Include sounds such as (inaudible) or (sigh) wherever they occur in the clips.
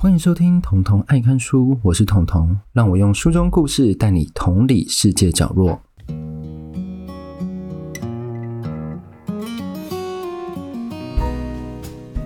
欢迎收听《童童爱看书》，我是童童，让我用书中故事带你同理世界角落。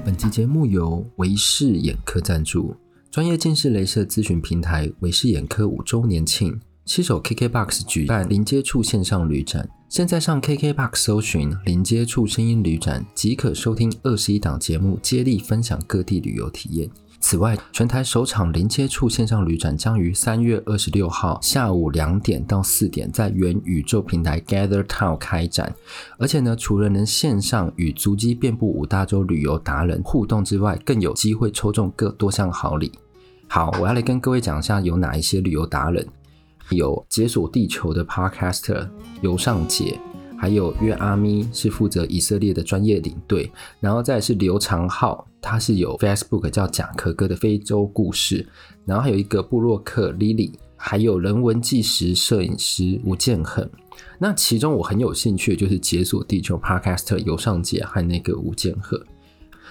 本期节目由微视眼科赞助，专业近视雷射咨询平台微视眼科五周年庆，携手 KKBOX 举办零接触线上旅展。现在上 KKBOX 搜寻“零接触声音旅展”，即可收听二十一档节目，接力分享各地旅游体验。此外，全台首场零接触线上旅展将于三月二十六号下午两点到四点在元宇宙平台 Gather Town 开展。而且呢，除了能线上与足迹遍布五大洲旅游达人互动之外，更有机会抽中各多项好礼。好，我要来跟各位讲一下有哪一些旅游达人，有解锁地球的 Podcaster 游尚杰。还有约阿咪是负责以色列的专业领队，然后再是刘长浩，他是有 Facebook 叫甲壳哥的非洲故事，然后还有一个部落客 Lily，还有人文纪实摄影师吴建恒。那其中我很有兴趣的就是解锁地球 Podcaster 尤尚杰和那个吴建和。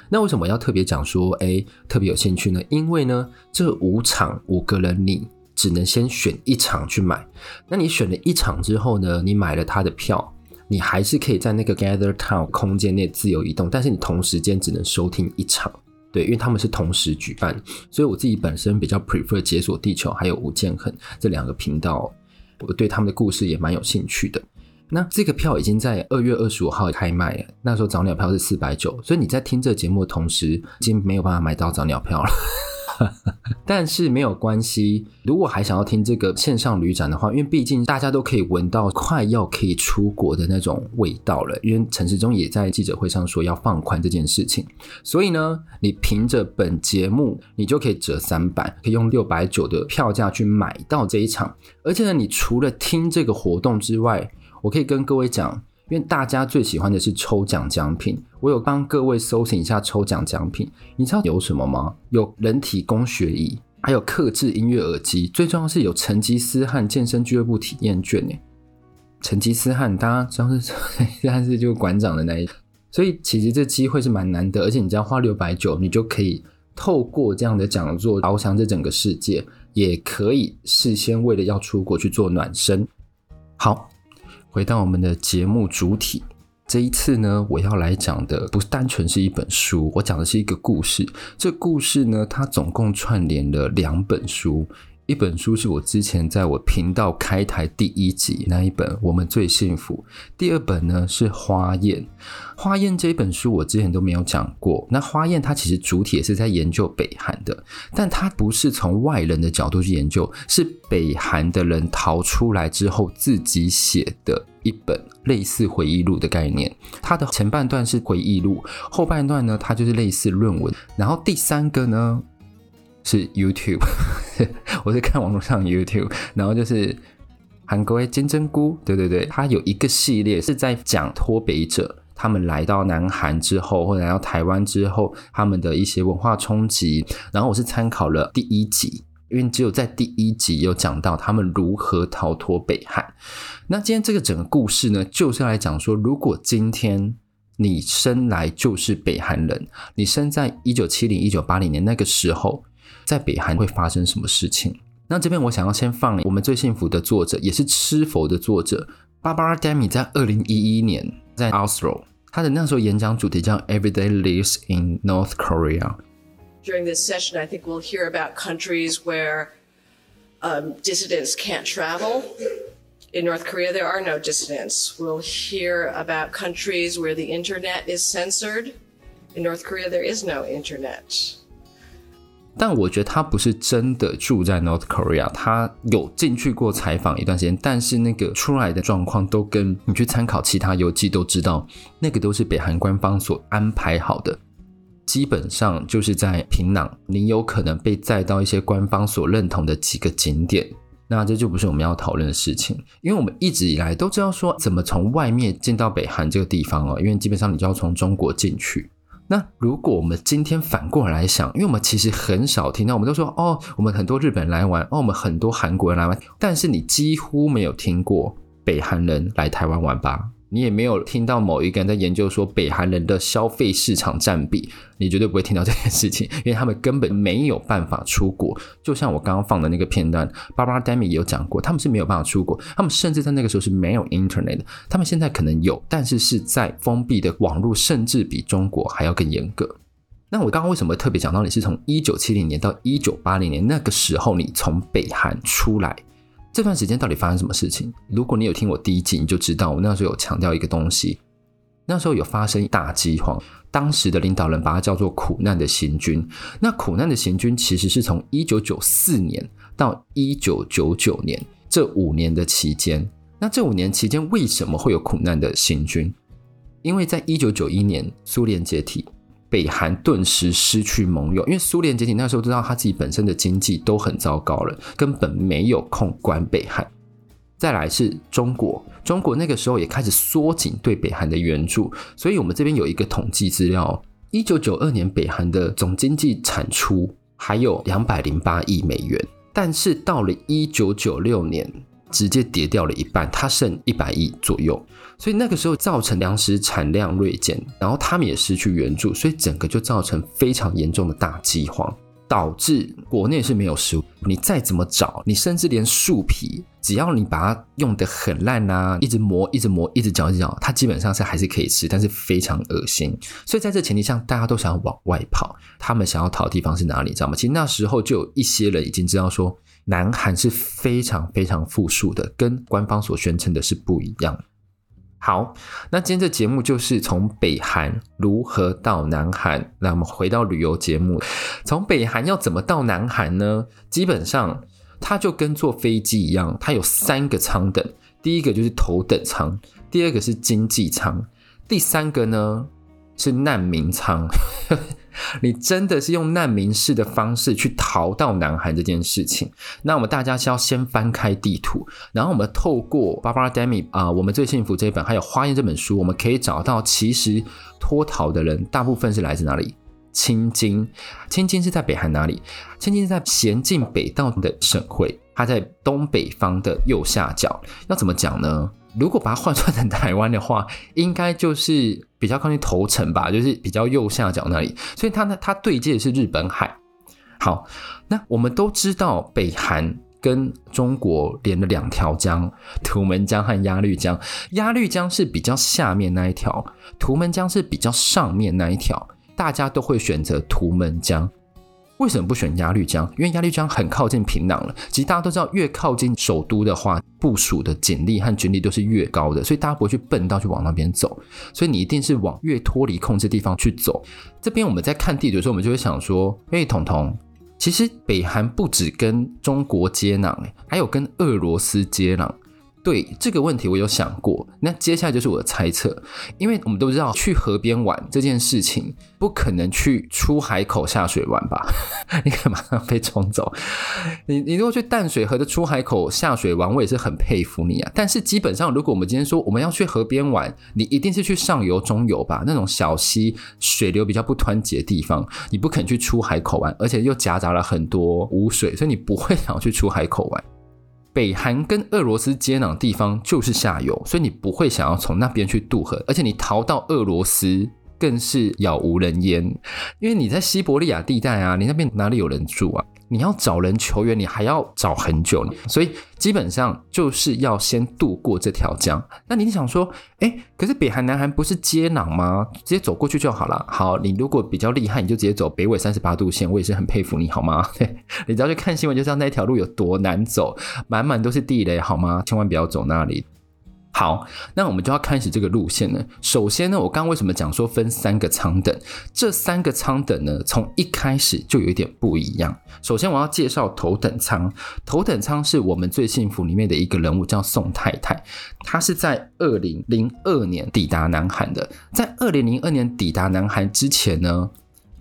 那为什么要特别讲说，哎，特别有兴趣呢？因为呢，这五场五个人你只能先选一场去买。那你选了一场之后呢，你买了他的票。你还是可以在那个 Gather Town 空间内自由移动，但是你同时间只能收听一场，对，因为他们是同时举办，所以我自己本身比较 prefer 解锁地球还有吴建恒这两个频道，我对他们的故事也蛮有兴趣的。那这个票已经在二月二十五号开卖了，那时候早鸟票是四百九，所以你在听这节目的同时，已经没有办法买到早鸟票了。(laughs) 但是没有关系，如果还想要听这个线上旅展的话，因为毕竟大家都可以闻到快要可以出国的那种味道了。因为陈时中也在记者会上说要放宽这件事情，所以呢，你凭着本节目，你就可以折三百，可以用六百九的票价去买到这一场。而且呢，你除了听这个活动之外，我可以跟各位讲。因为大家最喜欢的是抽奖奖品，我有帮各位搜寻一下抽奖奖品，你知道有什么吗？有人体工学椅，还有客制音乐耳机，最重要是有成吉思汗健身俱乐部体验券诶。成吉思汗大家知道是 (laughs) 现在是就馆长的那一，所以其实这机会是蛮难得，而且你只要花六百九，你就可以透过这样的讲座翱翔这整个世界，也可以事先为了要出国去做暖身。好。回到我们的节目主体，这一次呢，我要来讲的不单纯是一本书，我讲的是一个故事。这故事呢，它总共串联了两本书。一本书是我之前在我频道开台第一集那一本《我们最幸福》，第二本呢是《花宴》。《花宴》这本书我之前都没有讲过。那《花宴》它其实主体也是在研究北韩的，但它不是从外人的角度去研究，是北韩的人逃出来之后自己写的一本类似回忆录的概念。它的前半段是回忆录，后半段呢，它就是类似论文。然后第三个呢，是 YouTube，(laughs) 我是看网络上 YouTube，然后就是韩国的金针菇，对对对，它有一个系列是在讲脱北者，他们来到南韩之后，或者来到台湾之后，他们的一些文化冲击。然后我是参考了第一集，因为只有在第一集有讲到他们如何逃脱北韩。那今天这个整个故事呢，就是要来讲说，如果今天你生来就是北韩人，你生在一九七零、一九八零年那个时候。在北韩会发生什么事情？那这边我想要先放我们最幸福的作者，也是吃佛的作者 Barbara Demi 在二零一一年在 Oslo，他的那时候演讲主题叫 Everyday Lives in North Korea。During this session, I think we'll hear about countries where um, dissidents can't travel. In North Korea, there are no dissidents. We'll hear about countries where the internet is censored. In North Korea, there is no internet. 但我觉得他不是真的住在 North Korea，他有进去过采访一段时间，但是那个出来的状况都跟你去参考其他游记都知道，那个都是北韩官方所安排好的，基本上就是在平壤，你有可能被载到一些官方所认同的几个景点，那这就不是我们要讨论的事情，因为我们一直以来都知道说怎么从外面进到北韩这个地方哦，因为基本上你就要从中国进去。那如果我们今天反过来想，因为我们其实很少听到，我们都说哦，我们很多日本人来玩，哦，我们很多韩国人来玩，但是你几乎没有听过北韩人来台湾玩吧？你也没有听到某一个人在研究说北韩人的消费市场占比，你绝对不会听到这件事情，因为他们根本没有办法出国。就像我刚刚放的那个片段，Barbara Demi 也有讲过，他们是没有办法出国，他们甚至在那个时候是没有 Internet 的。他们现在可能有，但是是在封闭的网络，甚至比中国还要更严格。那我刚刚为什么特别讲到你是从一九七零年到一九八零年那个时候，你从北韩出来？这段时间到底发生什么事情？如果你有听我第一集，你就知道我那时候有强调一个东西。那时候有发生大饥荒，当时的领导人把它叫做“苦难的行军”。那苦难的行军其实是从一九九四年到一九九九年这五年的期间。那这五年期间为什么会有苦难的行军？因为在一九九一年苏联解体。北韩顿时失去盟友，因为苏联解体那时候知道他自己本身的经济都很糟糕了，根本没有空管北韩。再来是中国，中国那个时候也开始缩紧对北韩的援助，所以我们这边有一个统计资料：一九九二年北韩的总经济产出还有两百零八亿美元，但是到了一九九六年，直接跌掉了一半，它剩一百亿左右。所以那个时候造成粮食产量锐减，然后他们也失去援助，所以整个就造成非常严重的大饥荒，导致国内是没有食物。你再怎么找，你甚至连树皮，只要你把它用得很烂啊，一直磨，一直磨，一直嚼，一直嚼，它基本上是还是可以吃，但是非常恶心。所以在这前提下，大家都想要往外跑。他们想要逃的地方是哪里？知道吗？其实那时候就有一些人已经知道说，南韩是非常非常富庶的，跟官方所宣称的是不一样。好，那今天这节目就是从北韩如何到南韩。那我们回到旅游节目，从北韩要怎么到南韩呢？基本上，它就跟坐飞机一样，它有三个舱等。第一个就是头等舱，第二个是经济舱，第三个呢是难民舱。你真的是用难民式的方式去逃到南韩这件事情，那我们大家是要先翻开地图，然后我们透过 Barbara Demi 啊，我们最幸福这一本，还有花烟这本书，我们可以找到其实脱逃的人大部分是来自哪里？青津，青津是在北韩哪里？青津是在咸镜北道的省会，它在东北方的右下角。要怎么讲呢？如果把它换算成台湾的话，应该就是比较靠近头城吧，就是比较右下角那里。所以它呢，它对接的是日本海。好，那我们都知道北韩跟中国连了两条江，图们江和鸭绿江。鸭绿江是比较下面那一条，图们江是比较上面那一条。大家都会选择图们江。为什么不选鸭绿江？因为鸭绿江很靠近平壤了。其实大家都知道，越靠近首都的话，部署的警力和军力都是越高的，所以大家不会去笨到去往那边走。所以你一定是往越脱离控制地方去走。这边我们在看地图的时候，我们就会想说：哎，彤彤，其实北韩不止跟中国接壤，还有跟俄罗斯接壤。对这个问题，我有想过。那接下来就是我的猜测，因为我们都知道去河边玩这件事情，不可能去出海口下水玩吧？(laughs) 你可以马上被冲走。你你如果去淡水河的出海口下水玩，我也是很佩服你啊。但是基本上，如果我们今天说我们要去河边玩，你一定是去上游、中游吧？那种小溪水流比较不湍急的地方，你不肯去出海口玩，而且又夹杂了很多污水，所以你不会想要去出海口玩。北韩跟俄罗斯接壤的地方就是下游，所以你不会想要从那边去渡河，而且你逃到俄罗斯更是杳无人烟，因为你在西伯利亚地带啊，你那边哪里有人住啊？你要找人求援，你还要找很久，所以基本上就是要先渡过这条江。那你想说，诶，可是北韩南韩不是接壤吗？直接走过去就好了。好，你如果比较厉害，你就直接走北纬三十八度线，我也是很佩服你，好吗？(laughs) 你只要去看新闻，就知道那条路有多难走，满满都是地雷，好吗？千万不要走那里。好，那我们就要开始这个路线了。首先呢，我刚刚为什么讲说分三个舱等？这三个舱等呢，从一开始就有一点不一样。首先，我要介绍头等舱。头等舱是我们最幸福里面的一个人物，叫宋太太。她是在二零零二年抵达南韩的。在二零零二年抵达南韩之前呢，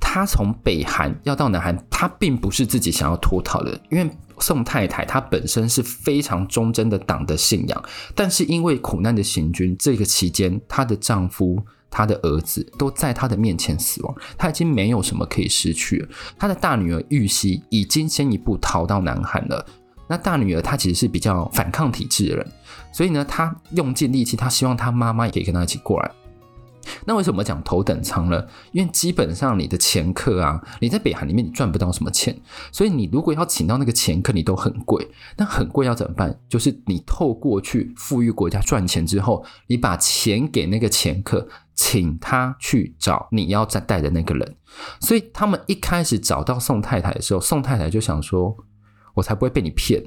她从北韩要到南韩，她并不是自己想要脱逃的，因为。宋太太她本身是非常忠贞的党的信仰，但是因为苦难的行军这个期间，她的丈夫、她的儿子都在她的面前死亡，她已经没有什么可以失去了。她的大女儿玉熙已经先一步逃到南韩了。那大女儿她其实是比较反抗体制的人，所以呢，她用尽力气，她希望她妈妈也可以跟她一起过来。那为什么讲头等舱呢？因为基本上你的前客啊，你在北韩里面你赚不到什么钱，所以你如果要请到那个前客，你都很贵。那很贵要怎么办？就是你透过去富裕国家赚钱之后，你把钱给那个前客，请他去找你要再带的那个人。所以他们一开始找到宋太太的时候，宋太太就想说：“我才不会被你骗。”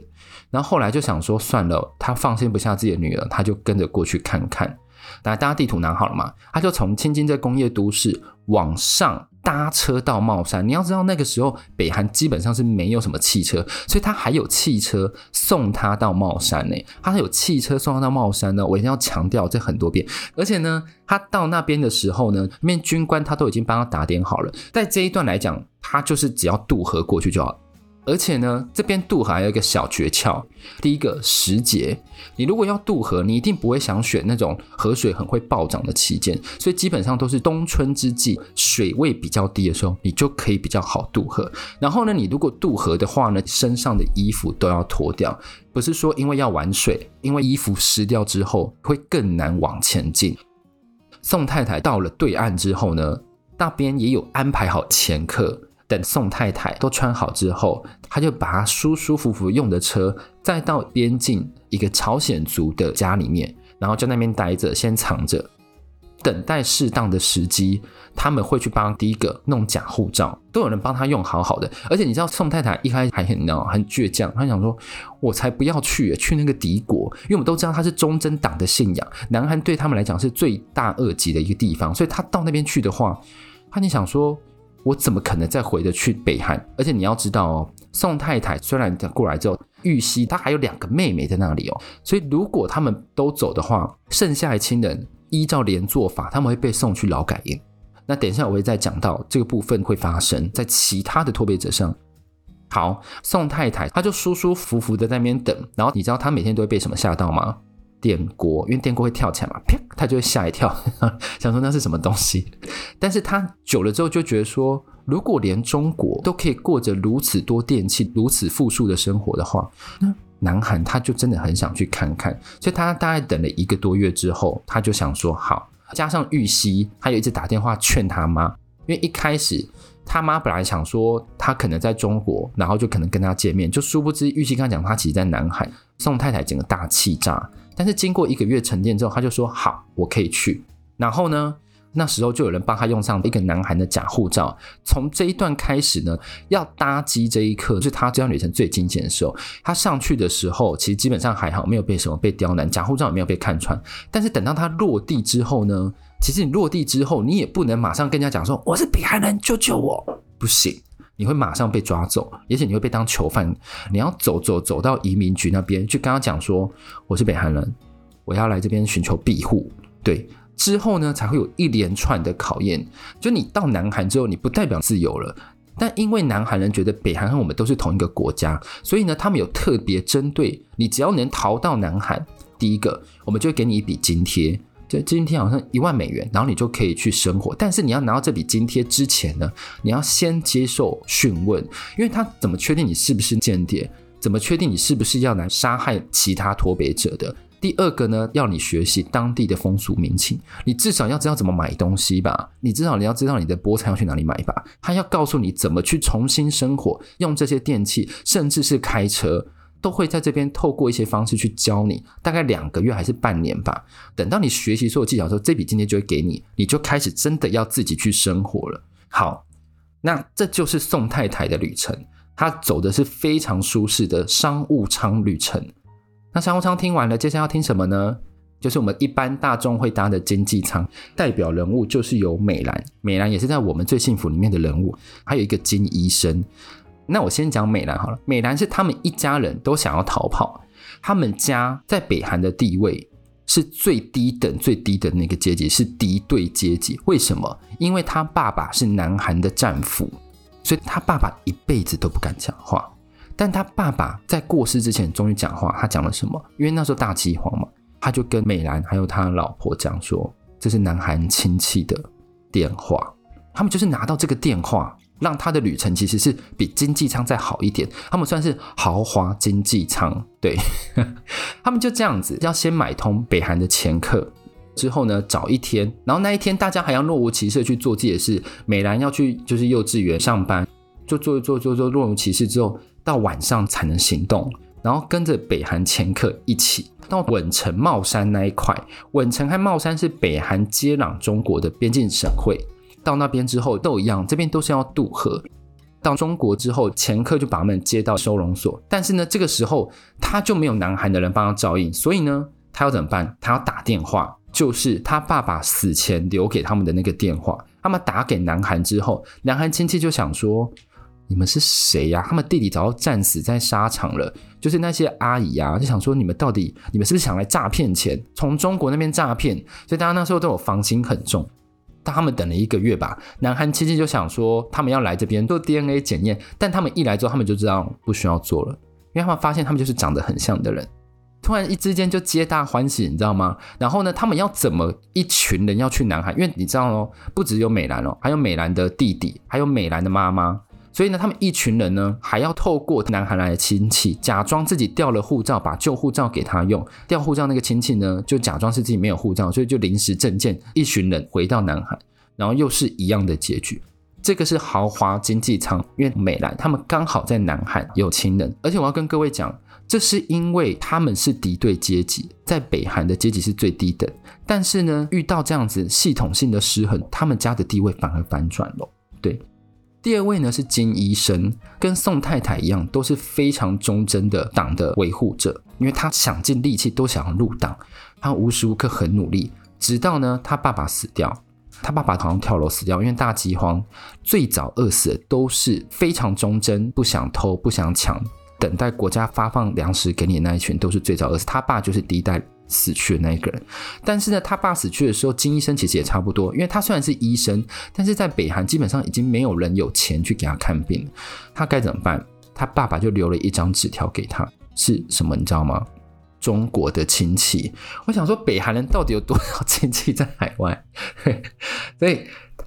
然后后来就想说：“算了，他放心不下自己的女儿，他就跟着过去看看。”那大家地图拿好了嘛？他就从清津这工业都市往上搭车到帽山。你要知道那个时候北韩基本上是没有什么汽车，所以他还有汽车送他到帽山呢。他有汽车送他到帽山呢，我一定要强调这很多遍。而且呢，他到那边的时候呢，那边军官他都已经帮他打点好了。在这一段来讲，他就是只要渡河过去就好。而且呢，这边渡河还有一个小诀窍。第一个时节，你如果要渡河，你一定不会想选那种河水很会暴涨的期间，所以基本上都是冬春之际，水位比较低的时候，你就可以比较好渡河。然后呢，你如果渡河的话呢，身上的衣服都要脱掉，不是说因为要玩水，因为衣服湿掉之后会更难往前进。宋太太到了对岸之后呢，那边也有安排好前客。等宋太太都穿好之后，他就把他舒舒服服用的车载到边境一个朝鲜族的家里面，然后在那边待着，先藏着，等待适当的时机，他们会去帮第一个弄假护照，都有人帮他用好好的。而且你知道宋太太一开始还很闹，很倔强，他想说：“我才不要去，去那个敌国，因为我们都知道他是忠贞党的信仰，南韩对他们来讲是罪大恶极的一个地方，所以他到那边去的话，他就想说。”我怎么可能再回得去北韩？而且你要知道哦，宋太太虽然过来之后，玉溪她还有两个妹妹在那里哦，所以如果他们都走的话，剩下的亲人依照连坐法，他们会被送去劳改营。那等一下我会再讲到这个部分会发生在其他的脱北者上。好，宋太太她就舒舒服服的在那边等，然后你知道她每天都会被什么吓到吗？电锅，因为电锅会跳起来嘛，啪，他就会吓一跳，(laughs) 想说那是什么东西。但是他久了之后就觉得说，如果连中国都可以过着如此多电器、如此富庶的生活的话，那南韩他就真的很想去看看。所以他大概等了一个多月之后，他就想说好，加上玉熙，他有一直打电话劝他妈，因为一开始他妈本来想说他可能在中国，然后就可能跟他见面，就殊不知玉熙刚讲他其实在南韩，宋太太整个大气炸。但是经过一个月沉淀之后，他就说好，我可以去。然后呢，那时候就有人帮他用上一个南韩的假护照。从这一段开始呢，要搭机这一刻，是他这趟旅程最惊险的时候。他上去的时候，其实基本上还好，没有被什么被刁难，假护照也没有被看穿。但是等到他落地之后呢，其实你落地之后，你也不能马上跟人家讲说我是北韩人，救救我，不行。你会马上被抓走，而且你会被当囚犯。你要走走走到移民局那边去跟他讲说：“我是北韩人，我要来这边寻求庇护。”对，之后呢才会有一连串的考验。就你到南韩之后，你不代表自由了，但因为南韩人觉得北韩和我们都是同一个国家，所以呢，他们有特别针对你，只要能逃到南韩，第一个我们就会给你一笔津贴。就津贴好像一万美元，然后你就可以去生活。但是你要拿到这笔津贴之前呢，你要先接受讯问，因为他怎么确定你是不是间谍？怎么确定你是不是要来杀害其他脱北者的？第二个呢，要你学习当地的风俗民情，你至少要知道怎么买东西吧？你至少你要知道你的菠菜要去哪里买吧？他要告诉你怎么去重新生活，用这些电器，甚至是开车。都会在这边透过一些方式去教你，大概两个月还是半年吧。等到你学习所有技巧之后，这笔津贴就会给你，你就开始真的要自己去生活了。好，那这就是宋太太的旅程，她走的是非常舒适的商务舱旅程。那商务舱听完了，接下来要听什么呢？就是我们一般大众会搭的经济舱，代表人物就是有美兰，美兰也是在我们最幸福里面的人物，还有一个金医生。那我先讲美兰好了。美兰是他们一家人都想要逃跑。他们家在北韩的地位是最低等、最低的那个阶级，是敌对阶级。为什么？因为他爸爸是南韩的战俘，所以他爸爸一辈子都不敢讲话。但他爸爸在过世之前终于讲话，他讲了什么？因为那时候大饥荒嘛，他就跟美兰还有他老婆讲说：“这是南韩亲戚的电话。”他们就是拿到这个电话。让他的旅程其实是比经济舱再好一点。他们算是豪华经济舱，对，(laughs) 他们就这样子，要先买通北韩的前客，之后呢，找一天，然后那一天大家还要若无其事去做自己的事。美兰要去就是幼稚园上班，就做做做做若无其事之后，到晚上才能行动，然后跟着北韩前客一起到稳城茂山那一块。稳城和茂山是北韩接壤中国的边境省会。到那边之后都一样，这边都是要渡河。到中国之后，前客就把他们接到收容所。但是呢，这个时候他就没有南韩的人帮他照应，所以呢，他要怎么办？他要打电话，就是他爸爸死前留给他们的那个电话。他们打给南韩之后，南韩亲戚就想说：“你们是谁呀？”他们弟弟早就战死在沙场了。就是那些阿姨啊，就想说：“你们到底，你们是不是想来诈骗钱？从中国那边诈骗？”所以大家那时候都有防心很重。他们等了一个月吧，南韩亲戚就想说他们要来这边做 DNA 检验，但他们一来之后，他们就知道不需要做了，因为他们发现他们就是长得很像的人，突然一之间就皆大欢喜，你知道吗？然后呢，他们要怎么一群人要去南韩？因为你知道哦，不只有美兰哦，还有美兰的弟弟，还有美兰的妈妈。所以呢，他们一群人呢，还要透过南韩来的亲戚，假装自己调了护照，把旧护照给他用。调护照那个亲戚呢，就假装是自己没有护照，所以就临时证件，一群人回到南韩，然后又是一样的结局。这个是豪华经济舱，因为美兰他们刚好在南韩有亲人，而且我要跟各位讲，这是因为他们是敌对阶级，在北韩的阶级是最低等，但是呢，遇到这样子系统性的失衡，他们家的地位反而反转了，对。第二位呢是金医生，跟宋太太一样，都是非常忠贞的党的维护者，因为他想尽力气都想要入党，他无时无刻很努力，直到呢他爸爸死掉，他爸爸好像跳楼死掉，因为大饥荒，最早饿死的都是非常忠贞，不想偷不想抢，等待国家发放粮食给你的那一群，都是最早饿死，他爸就是第一代。死去的那一个人，但是呢，他爸死去的时候，金医生其实也差不多，因为他虽然是医生，但是在北韩基本上已经没有人有钱去给他看病，他该怎么办？他爸爸就留了一张纸条给他，是什么？你知道吗？中国的亲戚。我想说，北韩人到底有多少亲戚 (laughs) 在海外？所以。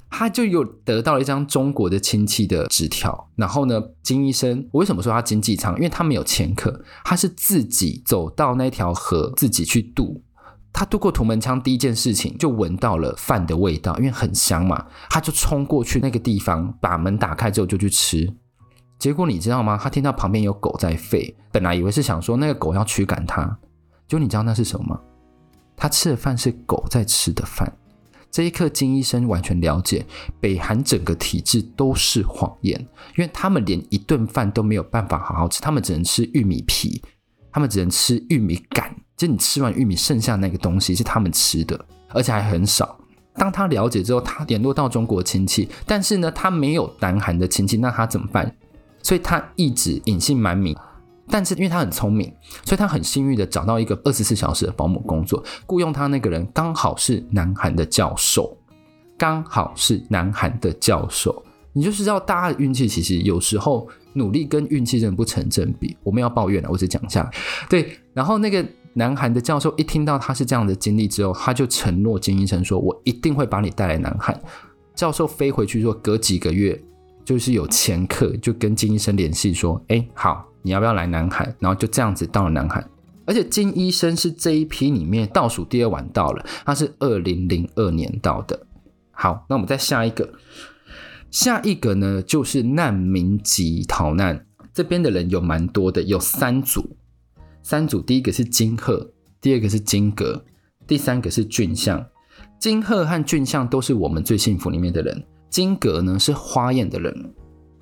他就又得到了一张中国的亲戚的纸条，然后呢，金医生，我为什么说他经济舱？因为他没有前客，他是自己走到那条河，自己去渡。他渡过土门腔，第一件事情就闻到了饭的味道，因为很香嘛，他就冲过去那个地方，把门打开之后就去吃。结果你知道吗？他听到旁边有狗在吠，本来以为是想说那个狗要驱赶他，结果你知道那是什么吗？他吃的饭是狗在吃的饭。这一刻，金医生完全了解北韩整个体制都是谎言，因为他们连一顿饭都没有办法好好吃，他们只能吃玉米皮，他们只能吃玉米杆，就你吃完玉米剩下那个东西是他们吃的，而且还很少。当他了解之后，他联络到中国亲戚，但是呢，他没有南韩的亲戚，那他怎么办？所以他一直隐姓埋名。但是因为他很聪明，所以他很幸运的找到一个二十四小时的保姆工作。雇佣他那个人刚好是南韩的教授，刚好是南韩的教授。你就知道大家的运气其实有时候努力跟运气真的不成正比。我们要抱怨了，我只讲一下。对，然后那个南韩的教授一听到他是这样的经历之后，他就承诺金医生说：“我一定会把你带来南韩。”教授飞回去说，隔几个月就是有前客就跟金医生联系说：“哎，好。”你要不要来南海？然后就这样子到了南海，而且金医生是这一批里面倒数第二晚到了，他是二零零二年到的。好，那我们再下一个，下一个呢就是难民级逃难，这边的人有蛮多的，有三组，三组，第一个是金鹤，第二个是金阁，第三个是俊相。金鹤和俊相都是我们最幸福里面的人，金阁呢是花艳的人。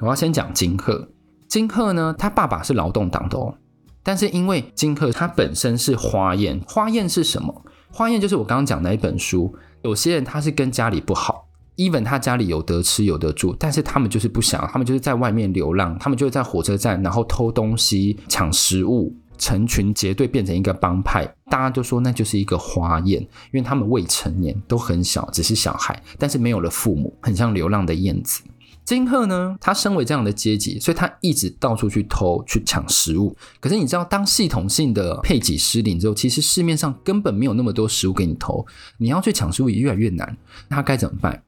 我要先讲金鹤。金鹤呢，他爸爸是劳动党的哦，但是因为金鹤他本身是花艳，花艳是什么？花艳就是我刚刚讲的那一本书。有些人他是跟家里不好，even 他家里有得吃有得住，但是他们就是不想，他们就是在外面流浪，他们就是在火车站然后偷东西、抢食物，成群结队变成一个帮派，大家都说那就是一个花艳，因为他们未成年，都很小，只是小孩，但是没有了父母，很像流浪的燕子。金赫呢，他身为这样的阶级，所以他一直到处去偷、去抢食物。可是你知道，当系统性的配给失灵之后，其实市面上根本没有那么多食物给你偷，你要去抢食物也越来越难。那他该怎么办？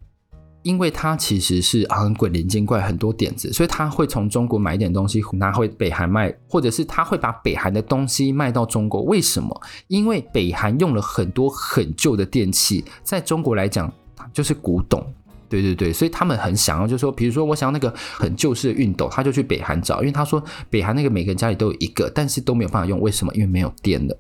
因为他其实是啊很鬼灵精怪，很多点子，所以他会从中国买一点东西拿回北韩卖，或者是他会把北韩的东西卖到中国。为什么？因为北韩用了很多很旧的电器，在中国来讲就是古董。对对对，所以他们很想要，就是说，比如说我想要那个很旧式的熨斗，他就去北韩找，因为他说北韩那个每个人家里都有一个，但是都没有办法用。为什么？因为没有电了。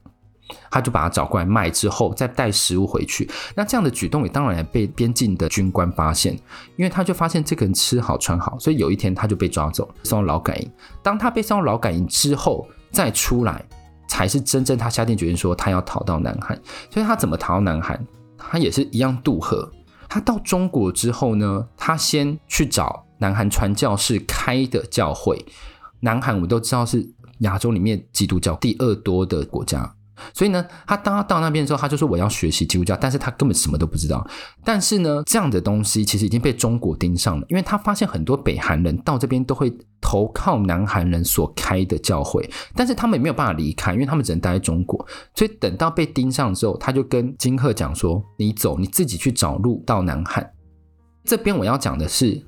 他就把它找过来卖，之后再带食物回去。那这样的举动也当然被边境的军官发现，因为他就发现这个人吃好穿好，所以有一天他就被抓走，送到劳改营。当他被送到劳改营之后再出来，才是真正他下定决心说他要逃到南韩。所以他怎么逃到南韩？他也是一样渡河。他到中国之后呢，他先去找南韩传教士开的教会。南韩我们都知道是亚洲里面基督教第二多的国家。所以呢，他当他到那边的时候，他就说我要学习基督教，但是他根本什么都不知道。但是呢，这样的东西其实已经被中国盯上了，因为他发现很多北韩人到这边都会投靠南韩人所开的教会，但是他们也没有办法离开，因为他们只能待在中国。所以等到被盯上之后，他就跟金赫讲说：“你走，你自己去找路到南韩。”这边我要讲的是，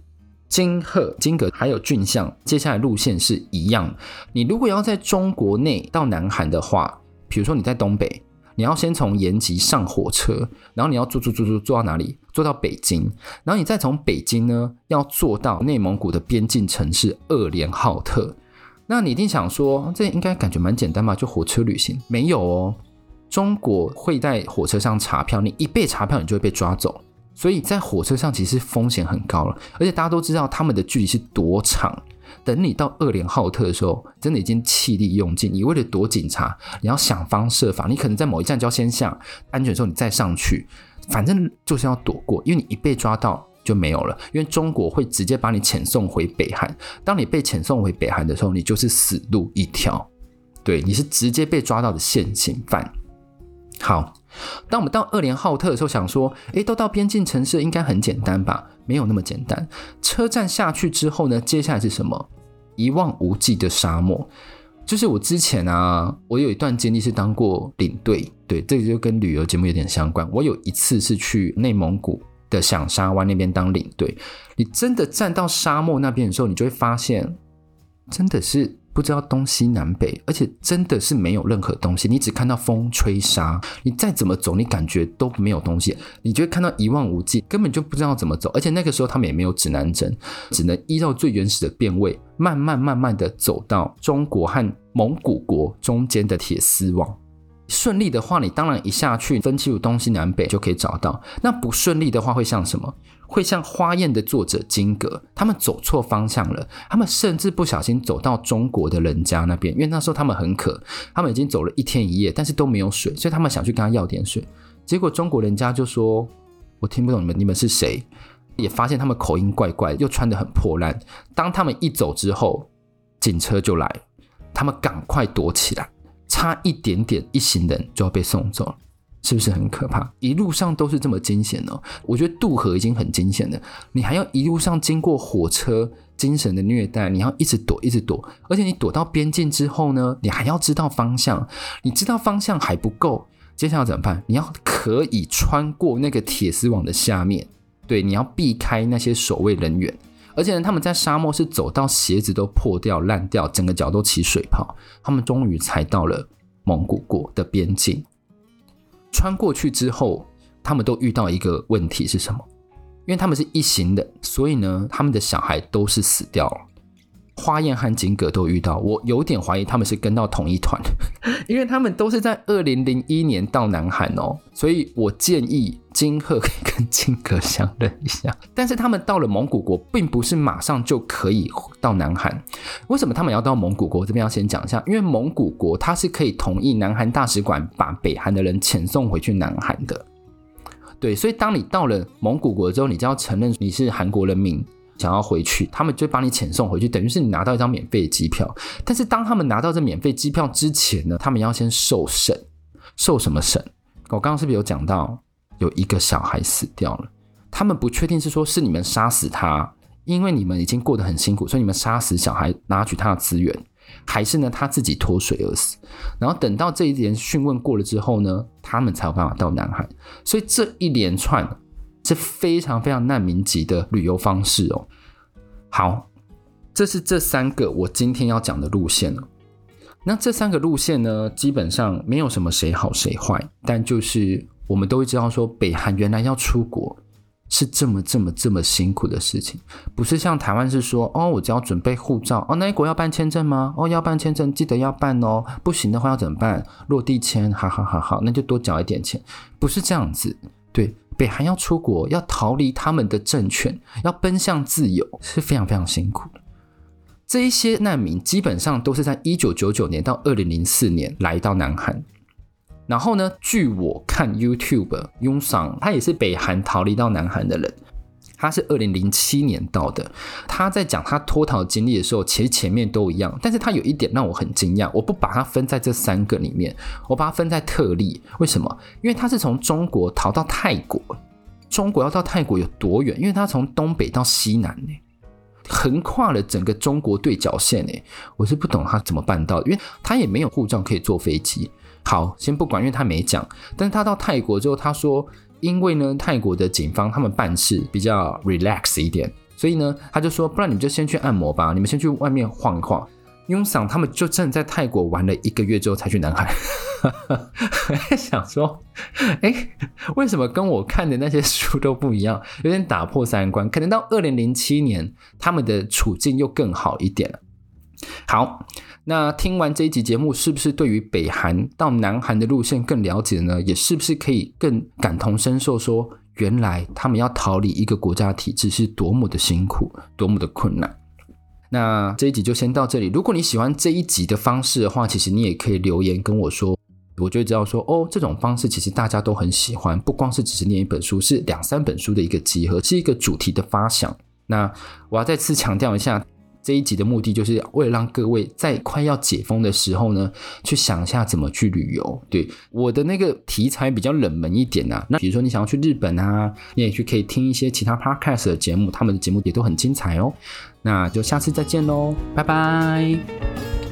金赫、金阁还有俊相，接下来路线是一样。你如果要在中国内到南韩的话，比如说你在东北，你要先从延吉上火车，然后你要坐坐坐坐坐到哪里？坐到北京，然后你再从北京呢，要坐到内蒙古的边境城市鄂连浩特。那你一定想说，这应该感觉蛮简单吧？就火车旅行？没有哦，中国会在火车上查票，你一被查票，你就会被抓走。所以在火车上其实风险很高了，而且大家都知道他们的距离是多长。等你到二连浩特的时候，真的已经气力用尽。你为了躲警察，你要想方设法。你可能在某一站就要先下安全的时候，你再上去。反正就是要躲过，因为你一被抓到就没有了。因为中国会直接把你遣送回北韩。当你被遣送回北韩的时候，你就是死路一条。对，你是直接被抓到的现行犯。好，当我们到二连浩特的时候，想说，诶，都到边境城市，应该很简单吧？没有那么简单。车站下去之后呢，接下来是什么？一望无际的沙漠。就是我之前啊，我有一段经历是当过领队，对，这个就跟旅游节目有点相关。我有一次是去内蒙古的响沙湾那边当领队，你真的站到沙漠那边的时候，你就会发现，真的是。不知道东西南北，而且真的是没有任何东西，你只看到风吹沙，你再怎么走，你感觉都没有东西，你就会看到一望无际，根本就不知道怎么走。而且那个时候他们也没有指南针，只能依照最原始的辨位，慢慢慢慢的走到中国和蒙古国中间的铁丝网。顺利的话，你当然一下去分清楚东西南北就可以找到。那不顺利的话，会像什么？会像《花宴》的作者金阁，他们走错方向了，他们甚至不小心走到中国的人家那边，因为那时候他们很渴，他们已经走了一天一夜，但是都没有水，所以他们想去跟他要点水。结果中国人家就说：“我听不懂你们，你们是谁？”也发现他们口音怪怪，又穿得很破烂。当他们一走之后，警车就来，他们赶快躲起来。差一点点，一行人就要被送走了，是不是很可怕？一路上都是这么惊险哦。我觉得渡河已经很惊险了，你还要一路上经过火车精神的虐待，你要一直躲，一直躲，而且你躲到边境之后呢，你还要知道方向。你知道方向还不够，接下来怎么办？你要可以穿过那个铁丝网的下面，对，你要避开那些守卫人员。而且呢，他们在沙漠是走到鞋子都破掉、烂掉，整个脚都起水泡。他们终于才到了蒙古国的边境。穿过去之后，他们都遇到一个问题是什么？因为他们是一行的，所以呢，他们的小孩都是死掉了。花燕和金阁都遇到，我有点怀疑他们是跟到同一团，(laughs) 因为他们都是在二零零一年到南韩哦，所以我建议金赫可以跟金阁相认一下。但是他们到了蒙古国，并不是马上就可以到南韩。为什么他们要到蒙古国？这边要先讲一下，因为蒙古国它是可以同意南韩大使馆把北韩的人遣送回去南韩的。对，所以当你到了蒙古国之后，你就要承认你是韩国人民。想要回去，他们就把你遣送回去，等于是你拿到一张免费的机票。但是当他们拿到这免费机票之前呢，他们要先受审，受什么审？我刚刚是不是有讲到有一个小孩死掉了？他们不确定是说是你们杀死他，因为你们已经过得很辛苦，所以你们杀死小孩拿取他的资源，还是呢他自己脱水而死？然后等到这一连讯问过了之后呢，他们才有办法到南海。所以这一连串。是非常非常难民级的旅游方式哦。好，这是这三个我今天要讲的路线了。那这三个路线呢，基本上没有什么谁好谁坏，但就是我们都会知道说，北韩原来要出国是这么这么这么辛苦的事情，不是像台湾是说，哦，我只要准备护照，哦，那一国要办签证吗？哦，要办签证，记得要办哦，不行的话要怎么办？落地签，好好好好，那就多缴一点钱，不是这样子。对，北韩要出国，要逃离他们的政权，要奔向自由，是非常非常辛苦的。这一些难民基本上都是在一九九九年到二零零四年来到南韩，然后呢，据我看 YouTube，雍桑他也是北韩逃离到南韩的人，他是二零零七年到的。他在讲他脱逃经历的时候，其实前面都一样，但是他有一点让我很惊讶，我不把它分在这三个里面，我把它分在特例。为什么？因为他是从中国逃到泰国，中国要到泰国有多远？因为他从东北到西南呢。横跨了整个中国对角线诶，我是不懂他怎么办到的，因为他也没有护照可以坐飞机。好，先不管，因为他没讲。但是他到泰国之后，他说，因为呢，泰国的警方他们办事比较 relax 一点，所以呢，他就说，不然你们就先去按摩吧，你们先去外面晃一晃。雍桑他们就正在泰国玩了一个月之后才去南海。(laughs) 想说，哎，为什么跟我看的那些书都不一样？有点打破三观。可能到二零零七年，他们的处境又更好一点了。好，那听完这一集节目，是不是对于北韩到南韩的路线更了解呢？也是不是可以更感同身受说，原来他们要逃离一个国家体制是多么的辛苦，多么的困难？那这一集就先到这里。如果你喜欢这一集的方式的话，其实你也可以留言跟我说。我就知道说，哦，这种方式其实大家都很喜欢，不光是只是念一本书，是两三本书的一个集合，是一个主题的发想。那我要再次强调一下，这一集的目的就是为了让各位在快要解封的时候呢，去想一下怎么去旅游。对，我的那个题材比较冷门一点啊，那比如说你想要去日本啊，你也去可以听一些其他 podcast 的节目，他们的节目也都很精彩哦。那就下次再见喽，拜拜。